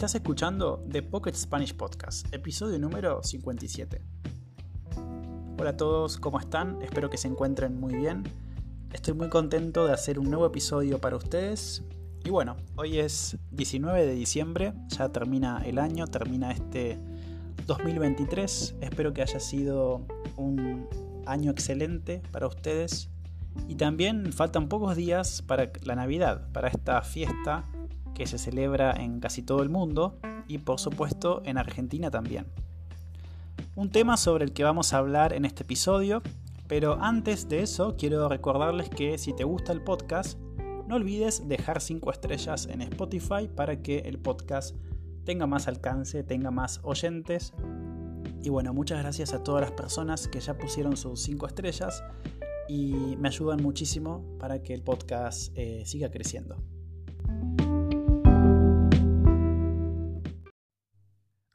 Estás escuchando The Pocket Spanish Podcast, episodio número 57. Hola a todos, ¿cómo están? Espero que se encuentren muy bien. Estoy muy contento de hacer un nuevo episodio para ustedes. Y bueno, hoy es 19 de diciembre, ya termina el año, termina este 2023. Espero que haya sido un año excelente para ustedes. Y también faltan pocos días para la Navidad, para esta fiesta que se celebra en casi todo el mundo y por supuesto en Argentina también. Un tema sobre el que vamos a hablar en este episodio, pero antes de eso quiero recordarles que si te gusta el podcast, no olvides dejar 5 estrellas en Spotify para que el podcast tenga más alcance, tenga más oyentes. Y bueno, muchas gracias a todas las personas que ya pusieron sus 5 estrellas y me ayudan muchísimo para que el podcast eh, siga creciendo.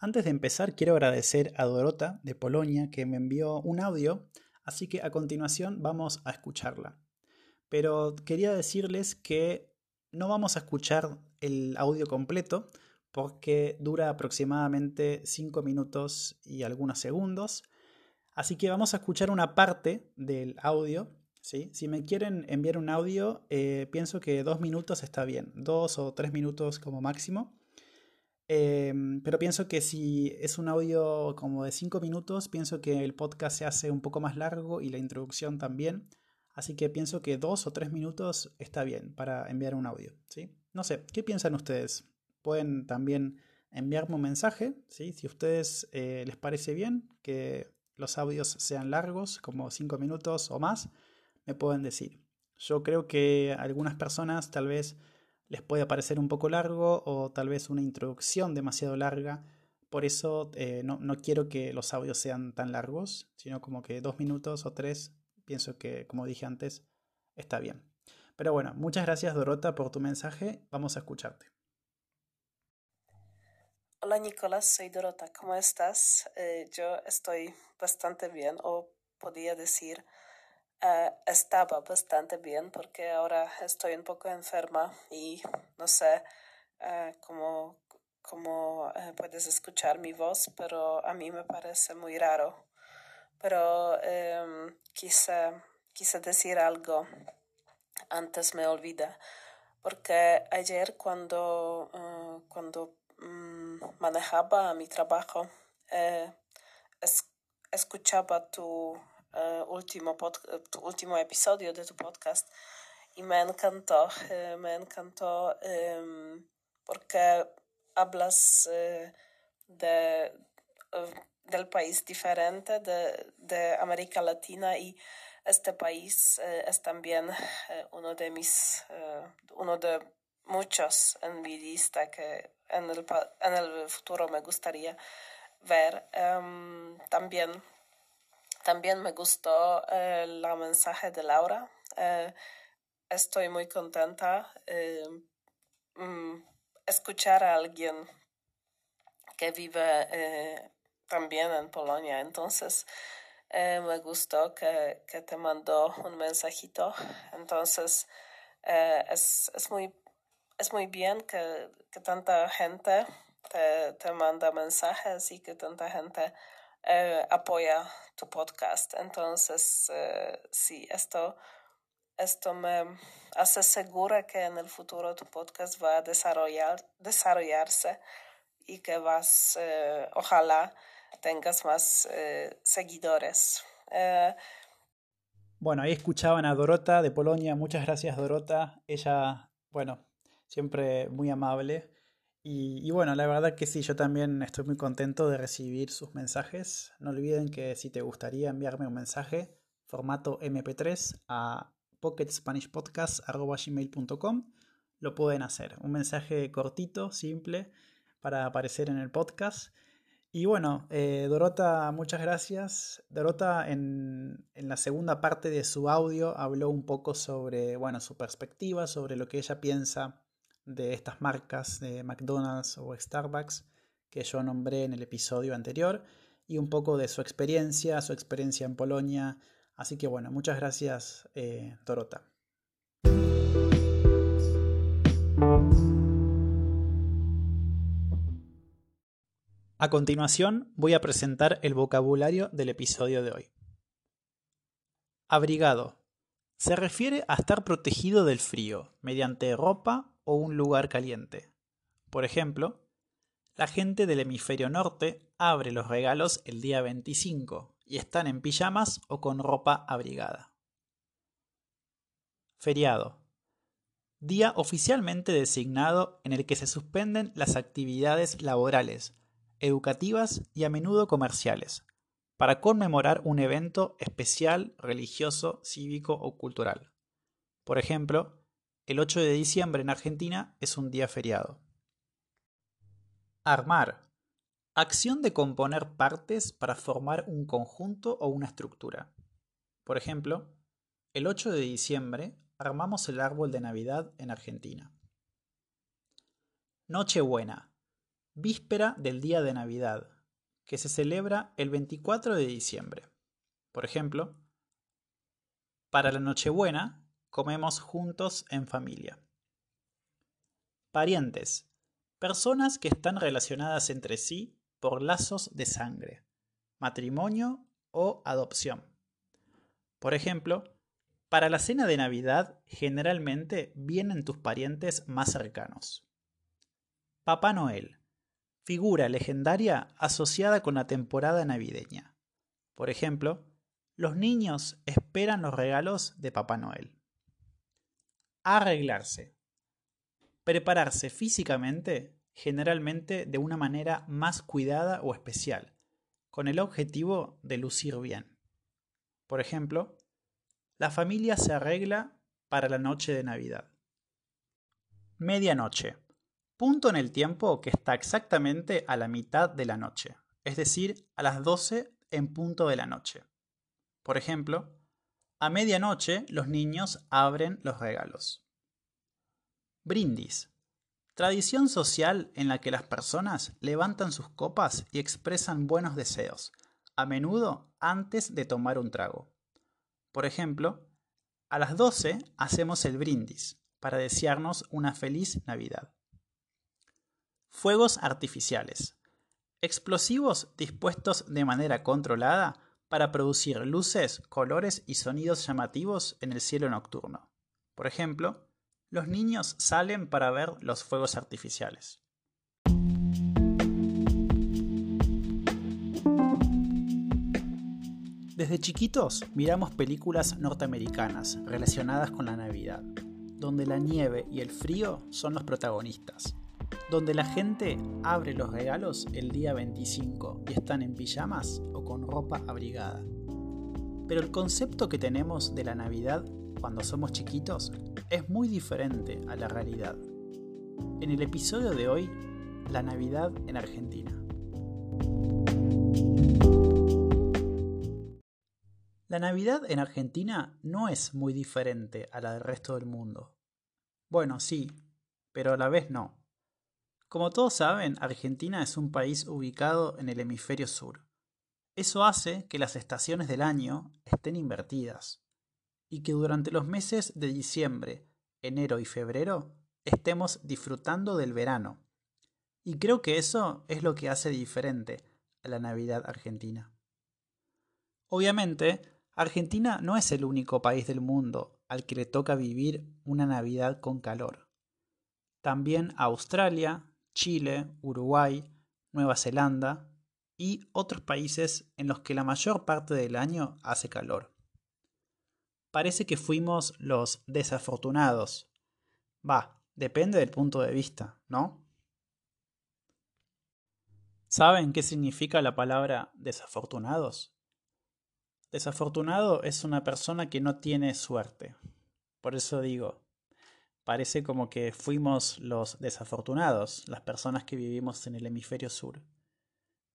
Antes de empezar, quiero agradecer a Dorota de Polonia que me envió un audio, así que a continuación vamos a escucharla. Pero quería decirles que no vamos a escuchar el audio completo porque dura aproximadamente 5 minutos y algunos segundos. Así que vamos a escuchar una parte del audio. Si me quieren enviar un audio, eh, pienso que dos minutos está bien, dos o tres minutos como máximo. Em, pero pienso que si es un audio como de 5 minutos, pienso que el podcast se hace un poco más largo y la introducción también. Así que pienso que dos o tres minutos está bien para enviar un audio. ¿sí? No sé, ¿qué piensan ustedes? Pueden también enviarme un mensaje, ¿sí? si a ustedes eh, les parece bien que los audios sean largos, como 5 minutos o más, me pueden decir. Yo creo que algunas personas tal vez les puede parecer un poco largo o tal vez una introducción demasiado larga. Por eso eh, no, quiero que los audios sean tan largos, sino como que dos minutos o tres, pienso que, como dije antes, está bien. Pero bueno, muchas gracias Dorota por tu mensaje, vamos a escucharte. Hola Nicolás, soy Dorota, ¿cómo estás? Eh, yo estoy bastante bien, o podría decir Uh, estaba bastante bien porque ahora estoy un poco enferma y no sé uh, cómo, cómo uh, puedes escuchar mi voz, pero a mí me parece muy raro. Pero um, quise, decir algo antes me olvida, porque ayer cuando, cuando um, manejaba mi trabajo, es, escuchaba tu último, pod, último episodio de tu podcast y me encantó, eh, me encantó eh, porque hablas eh, de, del país diferente de, de, América Latina y este país es también uno de mis, uno de muchos en mi lista que en el, en el futuro me gustaría ver. Um, también también me gustó eh, mensaje de Laura. Eh, estoy muy contenta eh, mm, escuchar a alguien que vive también en Polonia. Entonces, me gustó que, que, te mandó un mensajito. Entonces, es, es, muy, es muy bien que, que tanta gente te, te, manda mensajes y que tanta gente eh, apoya tu podcast. Entonces, eh, sí, esto, esto me hace segura que en el futuro tu podcast va a desarrollar, desarrollarse y que vas, eh, ojalá tengas más seguidores. bueno, ahí escuchaban a Dorota de Polonia. Muchas gracias, Dorota. Ella, bueno, siempre muy amable. Y, bueno, la verdad que sí, yo también estoy muy contento de recibir sus mensajes. No olviden que si te gustaría enviarme un mensaje, formato MP3 a pocketspanishpodcast.com, lo pueden hacer. Un mensaje cortito, simple, para aparecer en el podcast. Y bueno, eh, Dorota, muchas gracias. Dorota en, en, la segunda parte de su audio habló un poco sobre bueno, su perspectiva, sobre lo que ella piensa de estas marcas de McDonald's o Starbucks que yo nombré en el episodio anterior y un poco de su experiencia, su experiencia en Polonia. Así que bueno, muchas gracias eh, Dorota. A continuación voy a presentar el vocabulario del episodio de hoy. Abrigado. Se refiere a estar protegido del frío mediante ropa o un lugar caliente. Por ejemplo, la gente del hemisferio norte abre los regalos el día 25 y están en pijamas o con ropa abrigada. Feriado. Día oficialmente designado en el que se suspenden las actividades laborales educativas y a menudo comerciales, para conmemorar un evento especial, religioso, cívico o cultural. Por ejemplo, el 8 de diciembre en Argentina es un día feriado. Armar. Acción de componer partes para formar un conjunto o una estructura. Por ejemplo, el 8 de diciembre armamos el árbol de Navidad en Argentina. Nochebuena víspera del día de Navidad, que se celebra el 24 de diciembre. Por ejemplo, para la Nochebuena comemos juntos en familia. Parientes, personas que están relacionadas entre sí por lazos de sangre, matrimonio o adopción. Por ejemplo, para la cena de Navidad generalmente vienen tus parientes más cercanos. Papá Noel, figura legendaria asociada con la temporada navideña. Por ejemplo, los niños esperan los regalos de Papá Noel. Arreglarse. Prepararse físicamente, generalmente de una manera más cuidada o especial, con el objetivo de lucir bien. Por ejemplo, la familia se arregla para la noche de Navidad. Medianoche punto en el tiempo que está exactamente a la mitad de la noche, es decir, a las 12 en punto de la noche. Por ejemplo, a medianoche los niños abren los regalos. Brindis. Tradición social en la que las personas levantan sus copas y expresan buenos deseos, a menudo antes de tomar un trago. Por ejemplo, a las 12 hacemos el brindis para desearnos una feliz Navidad. Fuegos artificiales. Explosivos dispuestos de manera controlada para producir luces, colores y sonidos llamativos en el cielo nocturno. Por ejemplo, los niños salen para ver los fuegos artificiales. Desde chiquitos miramos películas norteamericanas relacionadas con la Navidad, donde la nieve y el frío son los protagonistas donde la gente abre los regalos el día 25 y están en pijamas o con ropa abrigada. Pero el concepto que tenemos de la Navidad cuando somos chiquitos es muy diferente a la realidad. En el episodio de hoy, la Navidad en Argentina. La Navidad en Argentina no es muy diferente a la del resto del mundo. Bueno, sí, pero a la vez no. Como todos saben, Argentina es un país ubicado en el hemisferio sur. Eso hace que las estaciones del año estén invertidas y que durante los meses de diciembre, enero y febrero estemos disfrutando del verano. Y creo que eso es lo que hace diferente a la Navidad argentina. Obviamente, Argentina no es el único país del mundo al que le toca vivir una Navidad con calor. También Australia, Chile, Uruguay, Nueva Zelanda y otros países en los que la mayor parte del año hace calor. Parece que fuimos los desafortunados. Va, depende del punto de vista, ¿no? ¿Saben qué significa la palabra desafortunados? Desafortunado es una persona que no tiene suerte. Por eso digo, parece como que fuimos los desafortunados, las personas que vivimos en el hemisferio sur.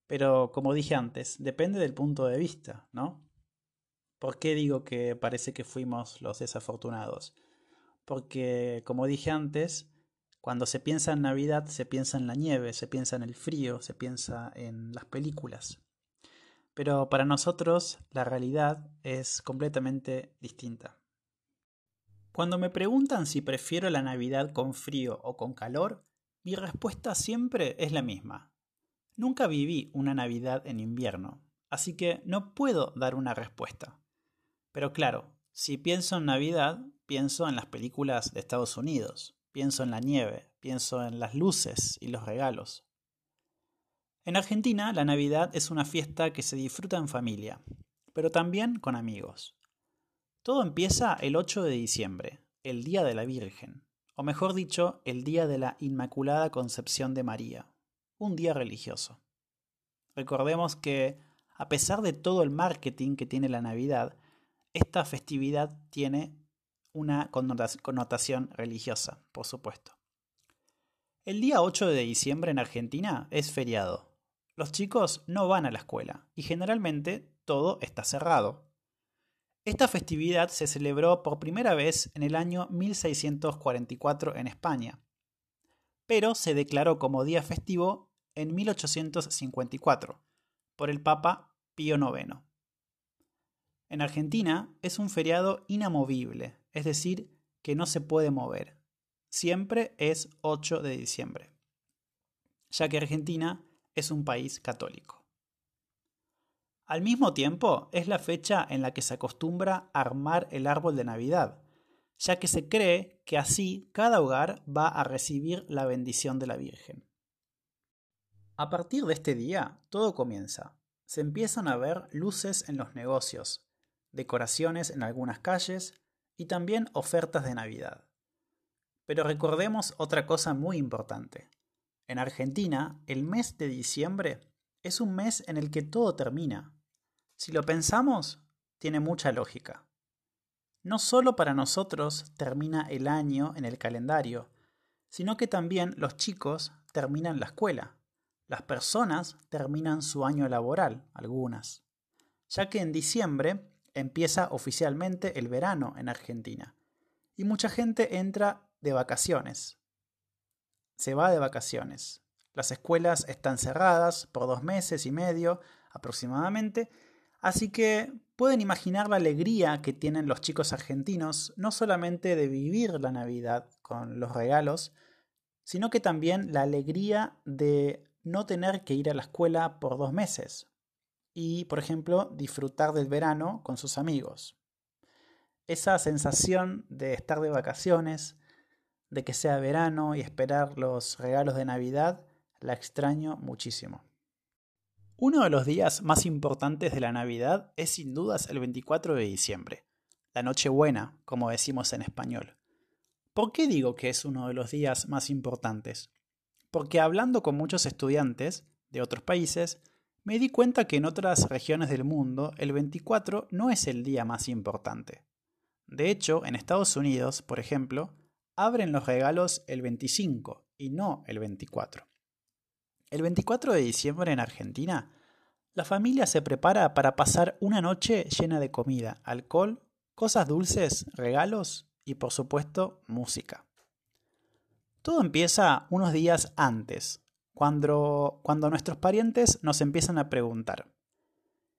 Pero, como dije antes, depende del punto de vista, ¿no? ¿Por qué digo que parece que fuimos los desafortunados? Porque, como dije antes, cuando se piensa en Navidad se piensa en la nieve, se piensa en el frío, se piensa en las películas. Pero para nosotros la realidad es completamente distinta. Cuando me preguntan si prefiero la Navidad con frío o con calor, mi respuesta siempre es la misma. Nunca viví una Navidad en invierno, así que no puedo dar una respuesta. Pero claro, si pienso en Navidad, pienso en las películas de Estados Unidos, pienso en la nieve, pienso en las luces y los regalos. En Argentina, la Navidad es una fiesta que se disfruta en familia, pero también con amigos. Todo empieza el 8 de diciembre, el Día de la Virgen, o mejor dicho, el Día de la Inmaculada Concepción de María, un día religioso. Recordemos que, a pesar de todo el marketing que tiene la Navidad, esta festividad tiene una connotación religiosa, por supuesto. El día 8 de diciembre en Argentina es feriado. Los chicos no van a la escuela y generalmente todo está cerrado. Esta festividad se celebró por primera vez en el año 1644 en España, pero se declaró como día festivo en 1854 por el Papa Pío IX. En Argentina es un feriado inamovible, es decir, que no se puede mover. Siempre es 8 de diciembre, ya que Argentina es un país católico. Al mismo tiempo, es la fecha en la que se acostumbra armar el árbol de Navidad, ya que se cree que así cada hogar va a recibir la bendición de la Virgen. A partir de este día, todo comienza. Se empiezan a ver luces en los negocios, decoraciones en algunas calles y también ofertas de Navidad. Pero recordemos otra cosa muy importante. En Argentina, el mes de diciembre es un mes en el que todo termina. Si lo pensamos, tiene mucha lógica. No solo para nosotros termina el año en el calendario, sino que también los chicos terminan la escuela. Las personas terminan su año laboral, algunas. Ya que en diciembre empieza oficialmente el verano en Argentina y mucha gente entra de vacaciones. Se va de vacaciones. Las escuelas están cerradas por dos meses y medio aproximadamente, así que pueden imaginar la alegría que tienen los chicos argentinos no solamente de vivir la Navidad con los regalos, sino que también la alegría de no tener que ir a la escuela por dos meses, y, por ejemplo, disfrutar del verano con sus amigos. Esa sensación de estar de vacaciones, de que sea verano y esperar los regalos de Navidad, la extraño muchísimo. Uno de los días más importantes de la Navidad es sin dudas el 24 de diciembre, la Nochebuena, como decimos en español. ¿Por qué digo que es uno de los días más importantes? Porque hablando con muchos estudiantes de otros países, me di cuenta que en otras regiones del mundo el 24 no es el día más importante. De hecho, en Estados Unidos, por ejemplo, abren los regalos el 25 y no el 24. El 24 de diciembre en Argentina, la familia se prepara para pasar una noche llena de comida, alcohol, cosas dulces, regalos y por supuesto música. Todo empieza unos días antes, cuando, nuestros parientes nos empiezan a preguntar,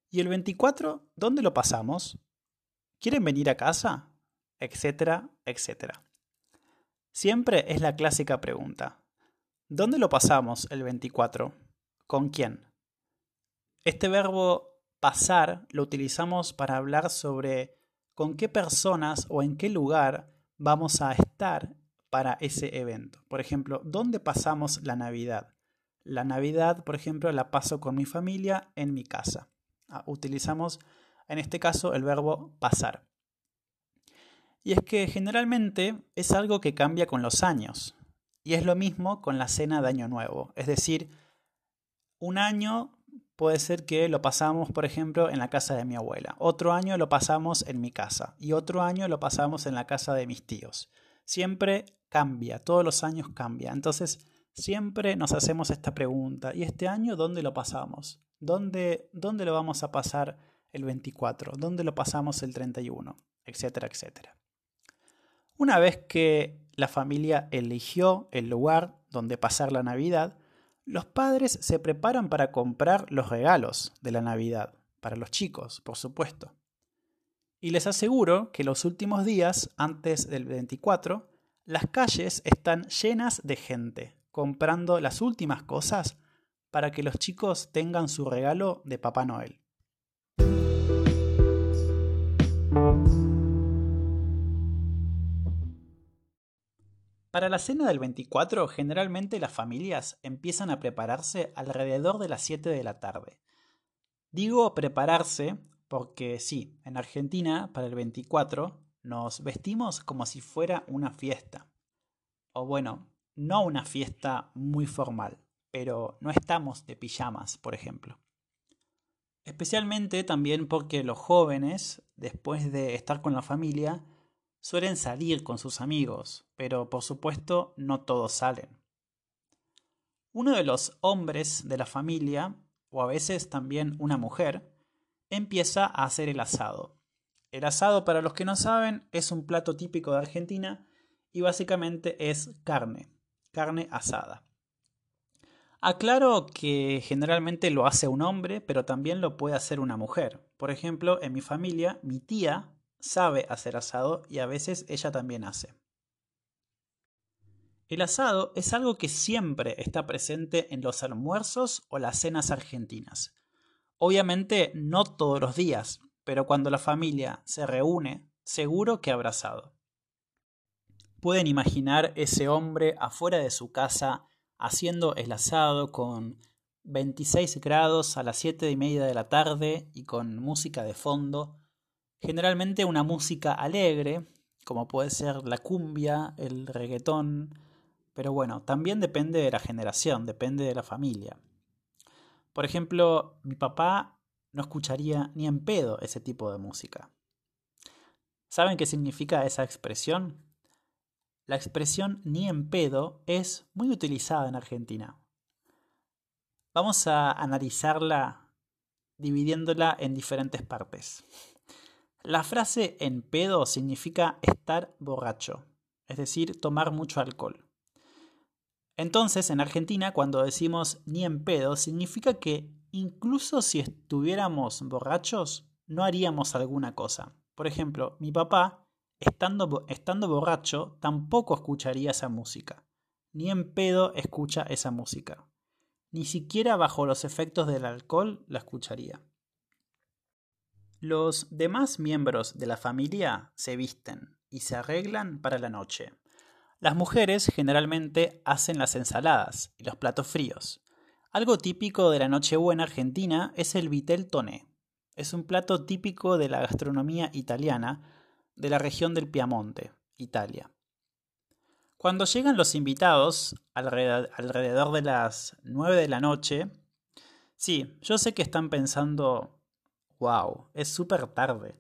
¿y el 24 dónde lo pasamos? ¿Quieren venir a casa? Etcétera, etcétera. Siempre es la clásica pregunta. ¿Dónde lo pasamos el 24? ¿Con quién? Este verbo pasar lo utilizamos para hablar sobre con qué personas o en qué lugar vamos a estar para ese evento. Por ejemplo, ¿dónde pasamos la Navidad? La Navidad, por ejemplo, la paso con mi familia en mi casa. Ah, utilizamos en este caso el verbo pasar. Y es que generalmente es algo que cambia con los años. Y es lo mismo con la cena de Año Nuevo. Es decir, un año puede ser que lo pasamos, por ejemplo, en la casa de mi abuela. Otro año lo pasamos en mi casa. Y otro año lo pasamos en la casa de mis tíos. Siempre cambia, todos los años cambia. Entonces, Siempre nos hacemos esta pregunta, ¿y este año dónde lo pasamos? ¿Dónde, dónde lo vamos a pasar el 24? ¿Dónde lo pasamos el 31? Etcétera, etcétera. Una vez que la familia eligió el lugar donde pasar la Navidad, los padres se preparan para comprar los regalos de la Navidad, para los chicos, por supuesto. Y les aseguro que los últimos días, antes del 24, las calles están llenas de gente, comprando las últimas cosas para que los chicos tengan su regalo de Papá Noel. Para la cena del 24, generalmente las familias empiezan a prepararse alrededor de las 7 de la tarde. Digo prepararse porque sí, en Argentina, para el 24, nos vestimos como si fuera una fiesta. O bueno, no una fiesta muy formal, pero no estamos de pijamas, por ejemplo. Especialmente también porque los jóvenes, después de estar con la familia, Suelen salir con sus amigos, pero por supuesto no todos salen. Uno de los hombres de la familia, o a veces también una mujer, empieza a hacer el asado. El asado, para los que no saben, es un plato típico de Argentina y básicamente es carne, carne asada. Aclaro que generalmente lo hace un hombre, pero también lo puede hacer una mujer. Por ejemplo, en mi familia, mi tía sabe hacer asado y a veces ella también hace. El asado es algo que siempre está presente en los almuerzos o las cenas argentinas. Obviamente no todos los días, pero cuando la familia se reúne, seguro que habrá asado. Pueden imaginar ese hombre afuera de su casa haciendo el asado con 26 grados a las 7 y media de la tarde y con música de fondo Generalmente una música alegre, como puede ser la cumbia, el reggaetón, pero bueno, también depende de la generación, depende de la familia. Por ejemplo, mi papá no escucharía ni en pedo ese tipo de música. ¿Saben qué significa esa expresión? La expresión ni en pedo es muy utilizada en Argentina. Vamos a analizarla dividiéndola en diferentes partes. La frase en pedo significa estar borracho, es decir, tomar mucho alcohol. Entonces, en Argentina, cuando decimos ni en pedo, significa que incluso si estuviéramos borrachos, no haríamos alguna cosa. Por ejemplo, mi papá, estando, estando borracho, tampoco escucharía esa música. Ni en pedo escucha esa música. Ni siquiera bajo los efectos del alcohol la escucharía. Los demás miembros de la familia se visten y se arreglan para la noche. Las mujeres generalmente hacen las ensaladas y los platos fríos. Algo típico de la Nochebuena argentina es el vitel toné. Es un plato típico de la gastronomía italiana de la región del Piamonte, Italia. Cuando llegan los invitados, alrededor de las 9 de la noche, sí, yo sé que están pensando, Wow, es súper tarde.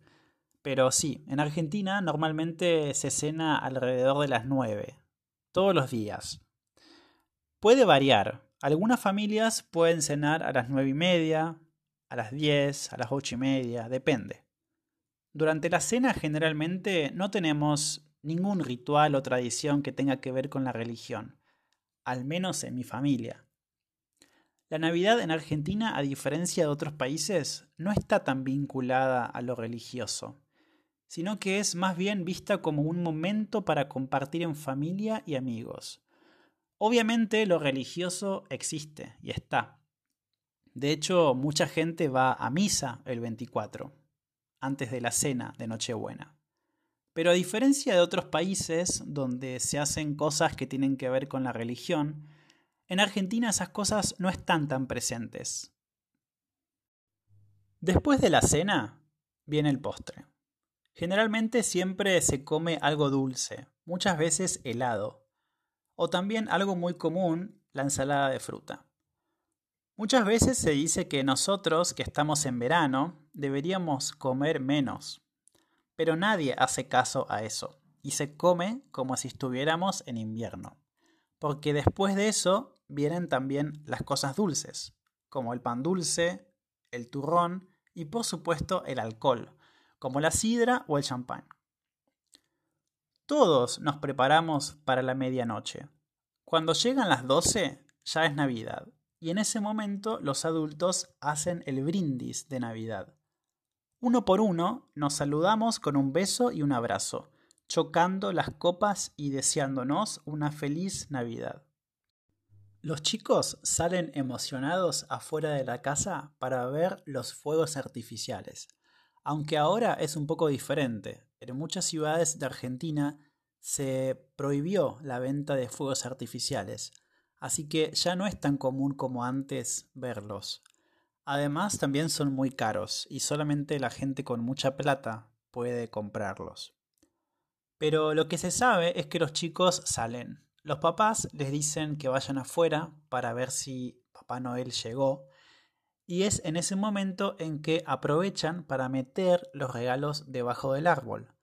Pero sí, en Argentina normalmente se cena alrededor de las 9, todos los días. Puede variar. Algunas familias pueden cenar a las nueve y media, a las 10, a las ocho y media, depende. Durante la cena generalmente no tenemos ningún ritual o tradición que tenga que ver con la religión, al menos en mi familia. La Navidad en Argentina, a diferencia de otros países, no está tan vinculada a lo religioso, sino que es más bien vista como un momento para compartir en familia y amigos. Obviamente lo religioso existe y está. De hecho, mucha gente va a misa el 24, antes de la cena de Nochebuena. Pero a diferencia de otros países donde se hacen cosas que tienen que ver con la religión, en Argentina esas cosas no están tan presentes. Después de la cena viene el postre. Generalmente siempre se come algo dulce, muchas veces helado, o también algo muy común, la ensalada de fruta. Muchas veces se dice que nosotros, que estamos en verano, deberíamos comer menos, pero nadie hace caso a eso, y se come como si estuviéramos en invierno, porque después de eso vienen también las cosas dulces, como el pan dulce, el turrón y por supuesto el alcohol, como la sidra o el champán. Todos nos preparamos para la medianoche. Cuando llegan las 12 ya es Navidad y en ese momento los adultos hacen el brindis de Navidad. Uno por uno nos saludamos con un beso y un abrazo, chocando las copas y deseándonos una feliz Navidad. Los chicos salen emocionados afuera de la casa para ver los fuegos artificiales, aunque ahora es un poco diferente. En muchas ciudades de Argentina se prohibió la venta de fuegos artificiales, así que ya no es tan común como antes verlos. Además también son muy caros y solamente la gente con mucha plata puede comprarlos. Pero lo que se sabe es que los chicos salen. Los papás les dicen que vayan afuera para ver si Papá Noel llegó y es en ese momento en que aprovechan para meter los regalos debajo del árbol.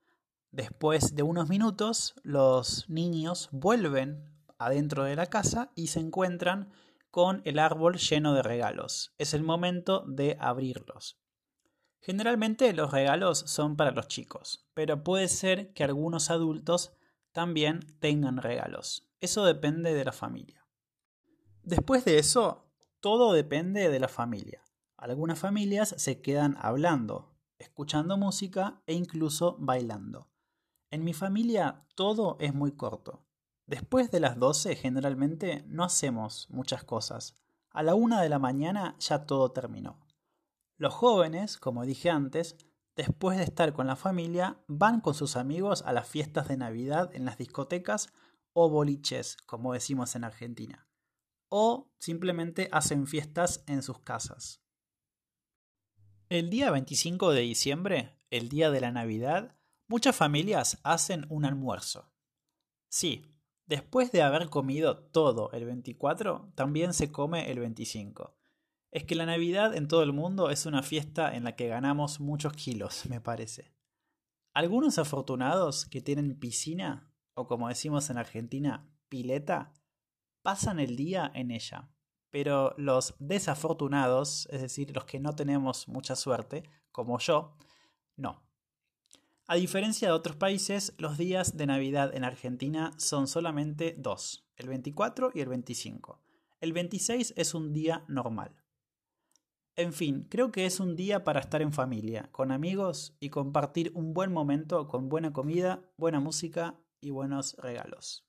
Después de unos minutos, los niños vuelven adentro de la casa y se encuentran con el árbol lleno de regalos. Es el momento de abrirlos. Generalmente los regalos son para los chicos, pero puede ser que algunos adultos también tengan regalos. Eso depende de la familia. Después de eso, todo depende de la familia. Algunas familias se quedan hablando, escuchando música e incluso bailando. En mi familia todo es muy corto. Después de las 12 generalmente no hacemos muchas cosas. A la una de la mañana ya todo terminó. Los jóvenes, como dije antes, después de estar con la familia, van con sus amigos a las fiestas de Navidad en las discotecas o boliches, como decimos en Argentina. O simplemente hacen fiestas en sus casas. El día 25 de diciembre, el día de la Navidad, Muchas familias hacen un almuerzo. Sí, después de haber comido todo el 24, también se come el 25. Es que la Navidad en todo el mundo es una fiesta en la que ganamos muchos kilos, me parece. Algunos afortunados que tienen piscina, o como decimos en Argentina, pileta, pasan el día en ella. Pero los desafortunados, es decir, los que no tenemos mucha suerte, como yo, no. A diferencia de otros países, los días de Navidad en Argentina son solamente dos, el 24 y el 25. El 26 es un día normal. En fin, creo que es un día para estar en familia, con amigos y compartir un buen momento con buena comida, buena música y buenos regalos.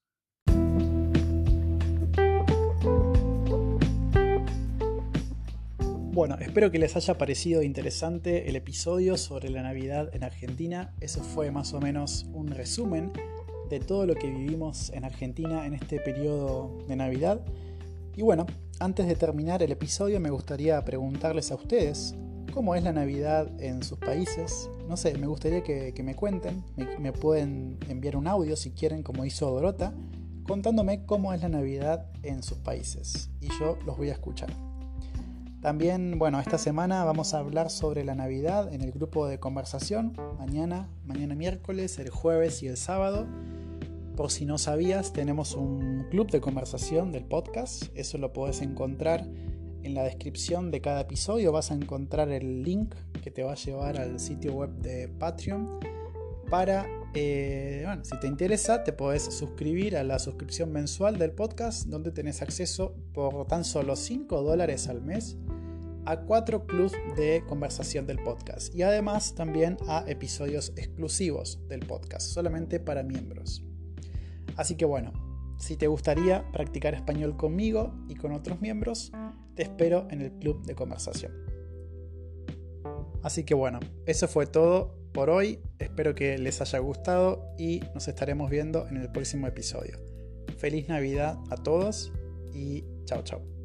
Bueno, espero que les haya parecido interesante el episodio sobre la Navidad en Argentina. Eso fue más o menos un resumen de todo lo que vivimos en Argentina en este periodo de Navidad. Y bueno, antes de terminar el episodio me gustaría preguntarles a ustedes cómo es la Navidad en sus países. No sé, me gustaría que, me cuenten, me, me, pueden enviar un audio si quieren, como hizo Dorota, contándome cómo es la Navidad en sus países. Y yo los voy a escuchar. También, bueno, esta semana vamos a hablar sobre la Navidad en el grupo de conversación, mañana, mañana miércoles, el jueves y el sábado. Por si no sabías, tenemos un club de conversación del podcast, eso lo puedes encontrar en la descripción de cada episodio, vas a encontrar el link que te va a llevar al sitio web de Patreon para, eh, bueno, si te interesa, te puedes suscribir a la suscripción mensual del podcast, donde tenés acceso por tan solo 5 dólares al mes a cuatro clubs de conversación del podcast y además también a episodios exclusivos del podcast, solamente para miembros. Así que bueno, si te gustaría practicar español conmigo y con otros miembros, te espero en el club de conversación. Así que bueno, eso fue todo por hoy. Espero que les haya gustado y nos estaremos viendo en el próximo episodio. Feliz Navidad a todos y chao chao.